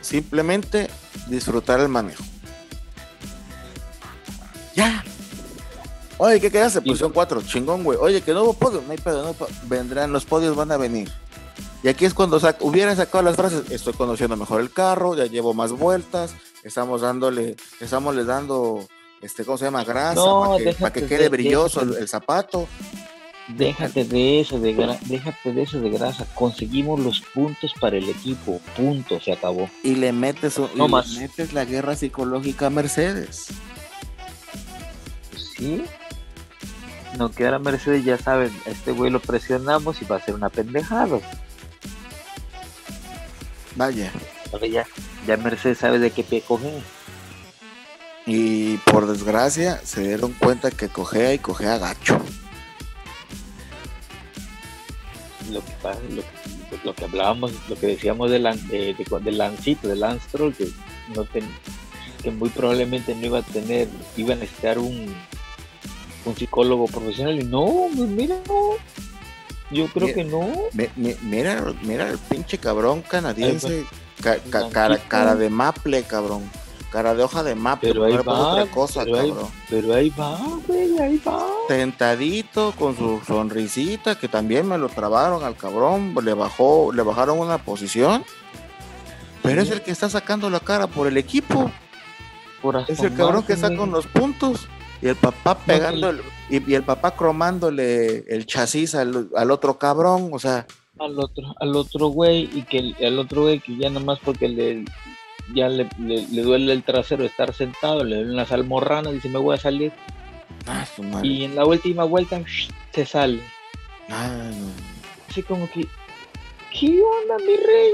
Speaker 1: simplemente disfrutar el manejo. Ya. Oye, ¿qué quedaste? Posición 4, chingón, güey. Oye, que no hubo podio, no hay pedo, no vendrán, los podios van a venir. Y aquí es cuando hubieran sacado las frases, estoy conociendo mejor el carro, ya llevo más vueltas, estamos dándole, estamos le dando, este, ¿cómo se llama? Grasa, para que, quede brilloso el, zapato.
Speaker 2: Déjate de eso, de déjate de eso de grasa. Conseguimos los puntos para el equipo, punto, se acabó.
Speaker 1: Y le metes, no más. metes la guerra psicológica a Mercedes.
Speaker 2: Pues sí. No que ahora Mercedes ya saben, este güey lo presionamos y va a ser una pendejada.
Speaker 1: Vaya.
Speaker 2: ya, ya Mercedes sabe de qué pie coge.
Speaker 1: Y por desgracia se dieron cuenta que cogea y cogea gacho.
Speaker 2: Lo que pasa, lo, que hablábamos, lo que decíamos de, de, de, Lancito, de Lance que, no que muy probablemente no iba a tener, iba a necesitar un, un psicólogo profesional y no, pues mira, no, yo creo que no.
Speaker 1: mira, mira el pinche cabrón canadiense. cara, de maple, cabrón. Cara de hoja de maple.
Speaker 2: Pero ahí va, otra cosa, pero, cabrón. Ahí, pero ahí va, güey, ahí va.
Speaker 1: Tentadito, con su sonrisita, que también me lo trabaron al cabrón. Le bajó, le bajaron una posición. Pero es el que está sacando la cara por el equipo. es el cabrón que está con los puntos. Y el papá pegando, y, el papá cromándole el chasis al, otro cabrón, o sea.
Speaker 2: Al otro, al otro güey, y que el, otro güey que ya nada más porque le, ya le, duele el trasero estar sentado, le duelen las almorranas, dice me voy a salir. Ah, y en la última vuelta se sale. Ah, Así como que, ¿qué onda, mi rey?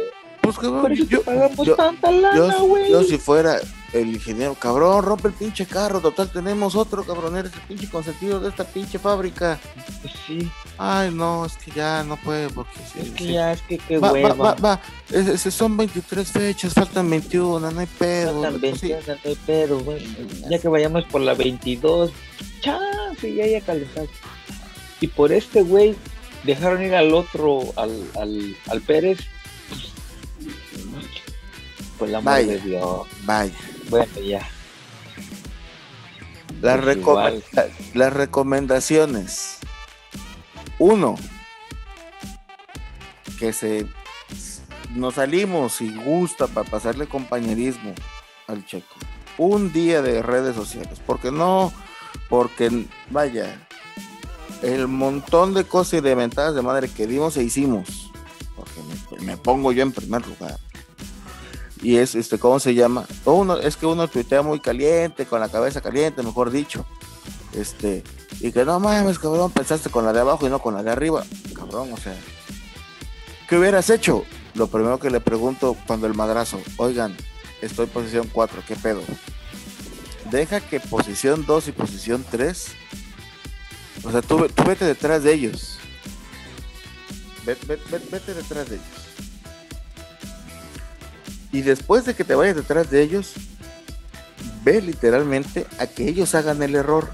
Speaker 1: Pues que yo, pagamos tanta lana, güey. Yo, si fuera, el ingeniero, cabrón, rompe el pinche carro, total, tenemos otro cabrón, eres el pinche consentido de esta pinche fábrica.
Speaker 2: Pues sí.
Speaker 1: Ay, no, es que ya no puede, porque sí.
Speaker 2: Es que ya, es que qué
Speaker 1: va, va, va, va, son 23 fechas, faltan 21, no hay pedo.
Speaker 2: Faltan 21, no hay pedo, güey. Ya que vayamos por la 22, chance, ya, ya calentaste. Y por este güey, dejaron ir al otro, al, al, al Pérez. Pues la madre de Dios.
Speaker 1: Vaya.
Speaker 2: Bueno, ya.
Speaker 1: Las, pues las recomendaciones. Uno, que se nos salimos y gusta para pasarle compañerismo al checo. Un día de redes sociales. Porque no, porque vaya, el montón de cosas y de ventajas de madre que dimos e hicimos. Porque me pongo yo en primer lugar y es este cómo se llama es que uno tuitea muy caliente con la cabeza caliente mejor dicho. Este y que no mames cabrón pensaste con la de abajo y no con la de arriba. Cabrón o sea qué hubieras hecho lo primero que le pregunto cuando el madrazo oigan estoy en posición 4 qué pedo deja que posición 2 y posición 3 o sea tú, vete detrás de ellos. Vete detrás de ellos y después de que te vayas detrás de ellos, ve literalmente a que ellos hagan el error.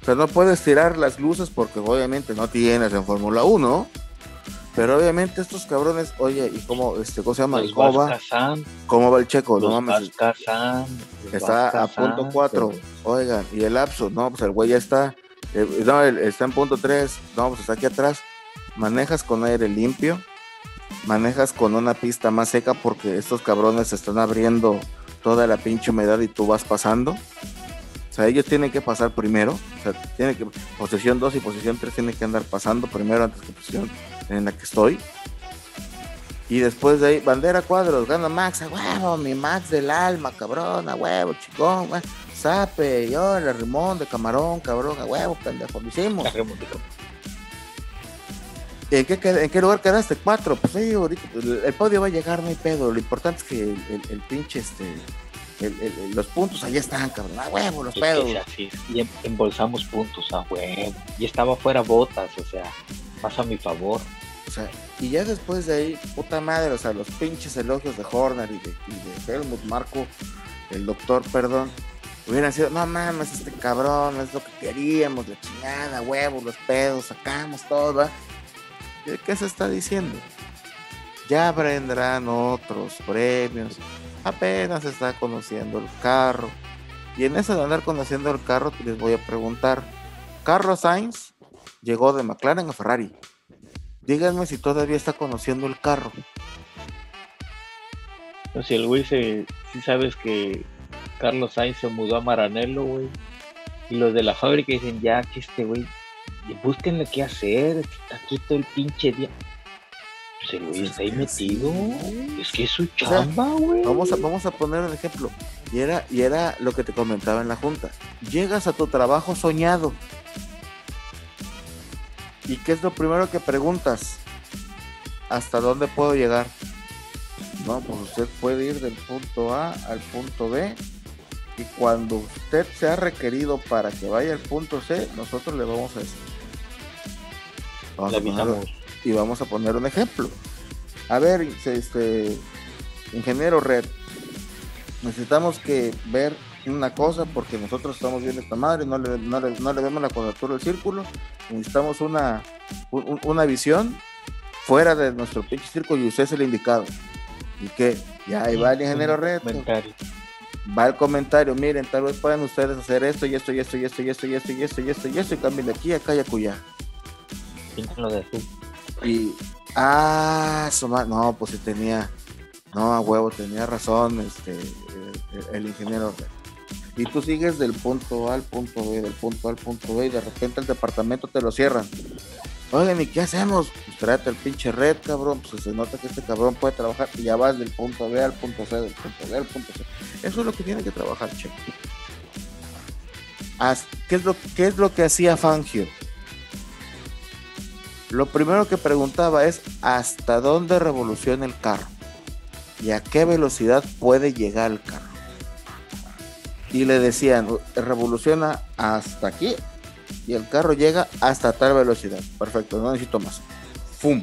Speaker 1: O sea, no puedes tirar las luces porque obviamente no tienes en Fórmula 1. Pero obviamente estos cabrones, oye, ¿y cómo, este, cómo se llama? ¿Cómo va? ¿Cómo va el checo? no mames. Está a punto 4. Oigan, y el lapso, no, pues el güey ya está. Eh, no, está en punto 3. No, pues está aquí atrás. Manejas con aire limpio manejas con una pista más seca porque estos cabrones están abriendo toda la pinche humedad y tú vas pasando. O sea, ellos tienen que pasar primero. O sea, tiene que, posición 2 y posición 3 tienen que andar pasando primero antes que posición en la que estoy. Y después de ahí, bandera cuadros, gana Max, a huevo, mi Max del alma, cabrón, a huevo, chicón, sape, yo, el rimón de camarón, cabrón, a huevo, pendejo, lo hicimos. ¿En qué, ¿En qué lugar quedaste? Cuatro. Pues sí, ahorita el, podio va a llegar, no hay pedo. Lo importante es que el, pinche, este, los puntos ahí están, cabrón. A huevo, los pedos.
Speaker 2: y em, embolsamos puntos a huevo. Y estaba fuera botas, o sea, más a mi favor.
Speaker 1: O sea, y ya después de ahí, puta madre, o sea, los pinches elogios de Horner y de, y de Helmut Marco, el doctor, perdón, hubieran sido, no mames, este cabrón, es lo que queríamos, la chingada, huevos, los pedos, sacamos todo, ¿verdad? ¿Qué, se está diciendo? ya vendrán otros premios, apenas está conociendo el carro. Y en eso de andar conociendo el carro, les voy a preguntar, Carlos Sainz llegó de McLaren a Ferrari. Díganme si todavía está conociendo el carro.
Speaker 2: No, si el güey se, si sabes que Carlos Sainz se mudó a Maranello, güey. Y los de la fábrica dicen, ya que este güey, búsquenle qué hacer, está aquí todo el pinche día. Pues el güey está ahí metido. Es que es su chamba, güey.
Speaker 1: vamos, a, vamos a poner un ejemplo. Y era, y era lo que te comentaba en la junta. Llegas a tu trabajo soñado. ¿Y qué es lo primero que preguntas? ¿Hasta dónde puedo llegar? No, pues usted puede ir del punto A al punto B y cuando usted sea requerido para que vaya al punto C, nosotros le vamos a decir. Y vamos a poner un ejemplo. A ver, este ingeniero Red, necesitamos que ver una cosa porque nosotros estamos viendo esta madre, no le, no le, vemos la cuadratura del círculo, necesitamos una, una visión fuera de nuestro pinche círculo y usted es el indicado. ¿Y que Ya ahí va el ingeniero Red va el comentario, miren, tal vez puedan ustedes hacer esto y esto y esto y esto y esto y esto y esto y esto y esto y cambien de aquí acá y Y ah, no, pues si tenía, no a huevo, tenía razón este el, ingeniero. Y tú sigues del punto A al punto B, del punto A al punto B y de repente el departamento te lo cierran. Oigan, ¿y qué hacemos? Pues tráete el pinche red, cabrón. Pues se nota que este cabrón puede trabajar y ya vas del punto B al punto C, del punto B al punto C. Eso es lo que tiene que trabajar, Checo. ¿Qué es, lo, ¿Qué es lo que hacía Fangio? Lo primero que preguntaba es hasta dónde revoluciona el carro y a qué velocidad puede llegar el carro. Y le decían, revoluciona hasta aquí y el carro llega hasta tal velocidad. Perfecto, no necesito más. ¡Fum!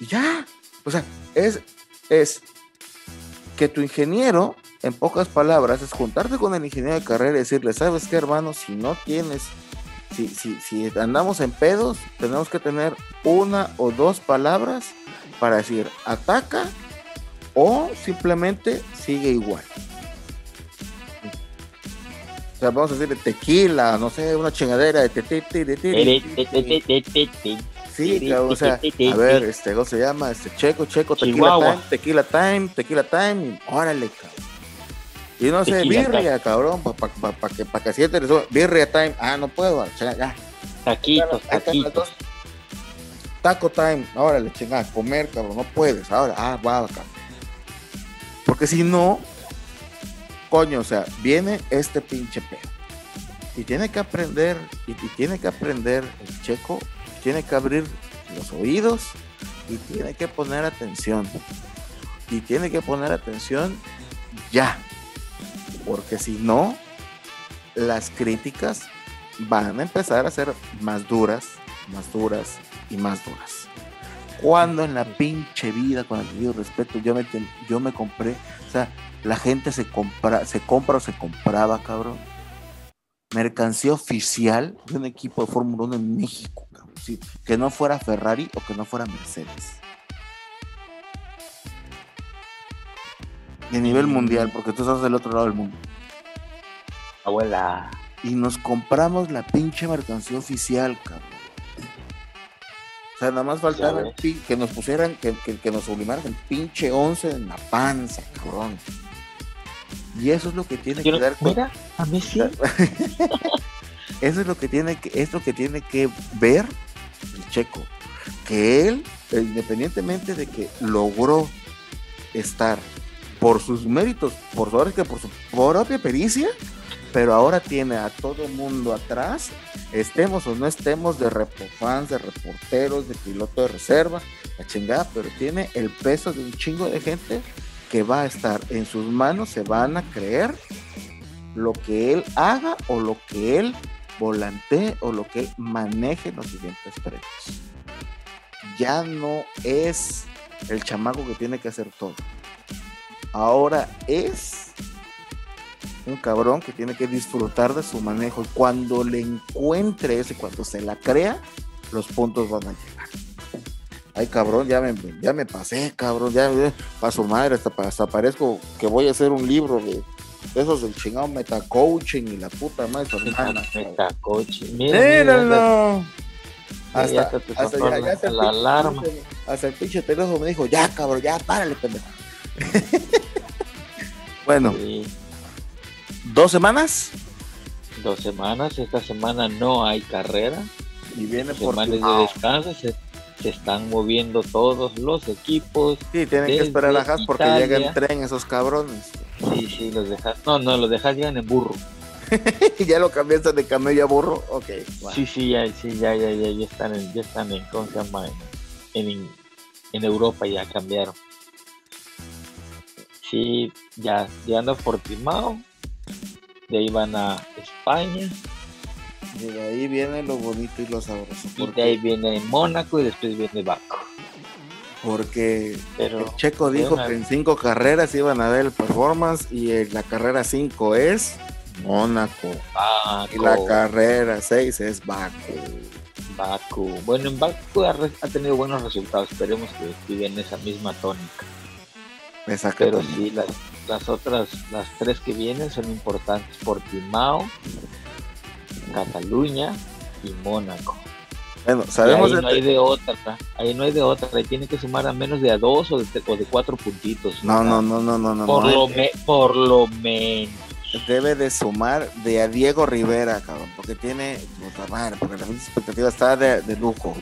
Speaker 1: Ya. O sea, es, es que tu ingeniero, en pocas palabras, es juntarte con el ingeniero de carrera y decirle, ¿sabes qué, hermano? Si no tienes, si, si, si andamos en pedos, tenemos que tener una o dos palabras para decir, ataca o simplemente sigue igual. O sea, vamos a decir tequila, no sé, una chingadera de Sí, o sea, a ver, este, ¿cómo se llama? Este, Checo, Checo, Tequila Time, Tequila Time, Tequila Time, órale, cabrón. Y no sé, birria, cabrón, para pa, pa, que, pa que siete birria time, ah, no puedo, ya.
Speaker 2: Taquitos, taquitos.
Speaker 1: Taco time, órale, chingada, comer, cabrón, no puedes, ahora, ah, va, cabrón. Porque si no, coño, o sea, viene este pinche pedo. Y tiene que aprender, y, tiene que aprender el checo, tiene que abrir los oídos y tiene que poner atención. Y tiene que poner atención ya. Porque si no, las críticas van a empezar a ser más duras, más duras y más duras. Cuando en la pinche vida, con el debido respeto, yo me, yo me compré, o sea, la gente se compra, se compra o se compraba, cabrón. Mercancía oficial de un equipo de Fórmula 1 en México, cabrón. que no fuera Ferrari o que no fuera Mercedes. A nivel mundial, porque tú estás del otro lado del mundo.
Speaker 2: Abuela.
Speaker 1: Y nos compramos la pinche mercancía oficial, cabrón. O sea, nada más faltaba que nos pusieran, que, que, nos obligaran el pinche 11 en la panza, cabrón. Y eso es lo que tiene que dar
Speaker 2: Mira, a mí sí.
Speaker 1: eso es lo que tiene que, es lo que tiene que ver el checo. Que él, independientemente de que logró estar por sus méritos, por su, que por su propia pericia, pero ahora tiene a todo mundo atrás, estemos o no estemos de repofans, de reporteros, de piloto de reserva, la chingada, pero tiene el peso de un chingo de gente que va a estar en sus manos, se van a creer lo que él haga o lo que él volantee o lo que él maneje en los siguientes premios. Ya no es el chamaco que tiene que hacer todo. Ahora es un cabrón que tiene que disfrutar de su manejo. Y cuando le encuentre ese, cuando se la crea, los puntos van a llegar. ay cabrón, ya me, ya me pasé, cabrón, ya para su madre, hasta, hasta parezco que voy a hacer un libro de, esos del chingado metacoaching y la puta madre.
Speaker 2: Metacoaching,
Speaker 1: míralo. Hasta,
Speaker 2: hasta, ya, ya, hasta la alarma.
Speaker 1: hasta el pinche teléfono me dijo, ya cabrón, ya párale, pendejo. bueno, dos semanas.
Speaker 2: Dos semanas, esta semana no hay carrera.
Speaker 1: Y viene por
Speaker 2: semanas de descanso, se, están moviendo todos los equipos.
Speaker 1: Sí, tienen que esperar a Haas porque llegan en tren esos cabrones.
Speaker 2: Sí, sí, los dejas. No, no, los dejas llegan en burro.
Speaker 1: ya lo cambiaste de camello a burro. Ok.
Speaker 2: Sí, sí, ya, sí, ya, ya, ya, ya están en, ya están en, ¿cómo se llama? En, en, Europa ya cambiaron. Sí, ya, ya anda Portimao. De ahí van a España.
Speaker 1: de ahí viene lo bonito y lo sabroso.
Speaker 2: Y de ahí viene Mónaco y después viene Baco.
Speaker 1: Porque el Checo dijo que en cinco carreras iban a ver el performance y la carrera 5 es Mónaco. Y la carrera 6 es Baku.
Speaker 2: Baku. Bueno, en Baku ha, tenido buenos resultados. Esperemos que sigan esa misma tónica. Pero sí, las, otras, las tres que vienen son importantes. Portimao, Cataluña y Mónaco.
Speaker 1: Bueno, sabemos
Speaker 2: ahí no hay de otra, ahí no hay de otra, ahí tiene que sumar a menos de a dos o de, de cuatro puntitos.
Speaker 1: No, no, no, no, no, no.
Speaker 2: Por, lo, por lo menos
Speaker 1: debe de sumar de a Diego Rivera, cabrón, porque tiene, madre, porque la expectativa está de, lujo.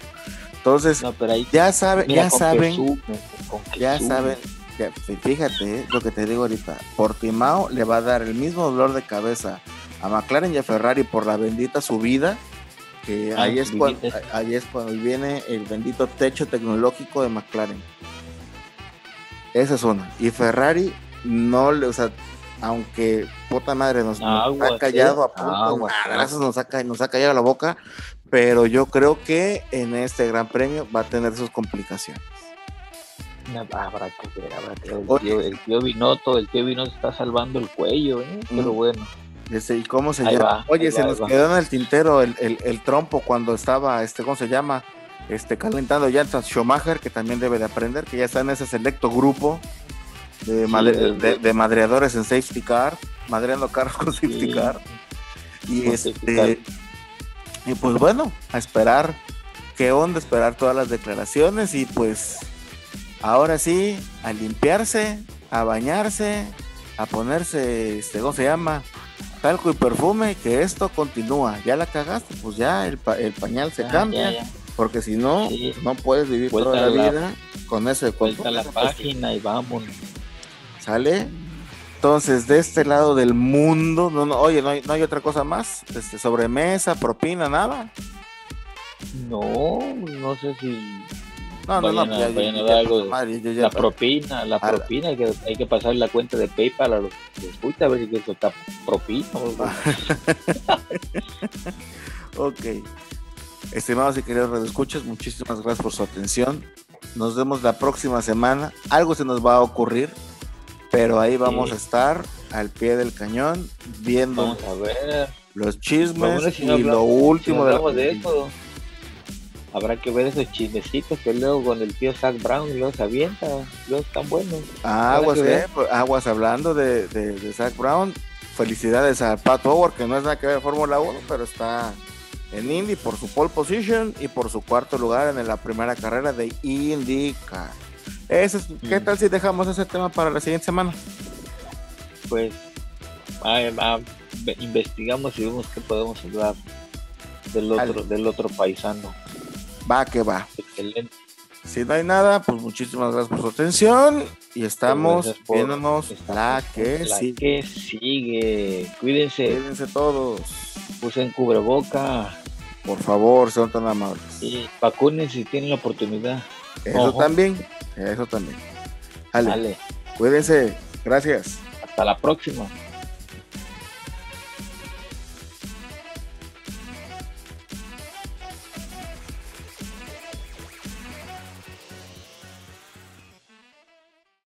Speaker 1: Entonces, ya saben, ya saben, ya saben, fíjate lo que te digo ahorita, Portimao le va a dar el mismo dolor de cabeza a McLaren y a Ferrari por la bendita subida, que ah, ahí, es cuando, ahí es cuando viene el bendito techo tecnológico de McLaren. Esa es una. Y Ferrari no le, o sea, aunque puta madre nos, ha callado a punto, gracias nos ha, nos ha callado la boca, pero yo creo que en este gran premio va a tener sus complicaciones.
Speaker 2: Habrá que ver, habrá que ver. El tío, el tío Binotto, el tío Binotto está salvando el cuello, ¿eh? pero bueno.
Speaker 1: ¿Y cómo se llama? Oye, se nos quedó en el tintero el, el, el, trompo cuando estaba, este, ¿cómo se llama? Este, calentando ya Schumacher, que también debe de aprender, que ya está en ese selecto grupo de, madreadores en safety car, madreando carros con safety car. Y este y pues bueno, a esperar qué onda, esperar todas las declaraciones y pues ahora sí, a limpiarse, a bañarse, a ponerse, este, ¿cómo se llama? Talco y perfume, que esto continúa. Ya la cagaste, pues ya el, pañal se ah, cambia. Porque si no, no puedes vivir toda la, vida con ese.
Speaker 2: Vuelta la página y vámonos.
Speaker 1: ¿Sale? Entonces, de este lado del mundo, no, no, oye, no hay, no hay otra cosa más, este, sobremesa, propina, nada.
Speaker 2: No, no sé si
Speaker 1: no, no, no,
Speaker 2: ya, algo la propina, la ah, propina, hay que, hay que pasar la cuenta de PayPal a los escucha a ver si eso está propina.
Speaker 1: ok. Estimados y queridos escuchas muchísimas gracias por su atención. Nos vemos la próxima semana. Algo se nos va a ocurrir pero ahí vamos a estar al pie del cañón viendo los chismes y lo último
Speaker 2: de, eso. Habrá que ver esos chismecitos que luego con el tío Zach Brown los avienta, los están buenos.
Speaker 1: Aguas, eh, pues, aguas hablando de, de, Zach Brown. Felicidades a Pat Howard, que no es nada que ver Fórmula 1, pero está en Indy por su pole position y por su cuarto lugar en la primera carrera de IndyCar. Eso ¿Qué mm. tal si dejamos ese tema para la siguiente semana?
Speaker 2: Pues investigamos y vemos que podemos hablar del otro, del otro paisano.
Speaker 1: Va que va. Excelente. Si no hay nada, pues muchísimas gracias por su atención y estamos viéndonos la que
Speaker 2: la sigue. que sigue. Cuídense.
Speaker 1: Cuídense todos.
Speaker 2: Usen cubreboca.
Speaker 1: Por favor, sean tan amables.
Speaker 2: Y vacunen si tienen la oportunidad.
Speaker 1: Eso también. Eso también. Dale. Cuídense. Gracias.
Speaker 2: Hasta la próxima.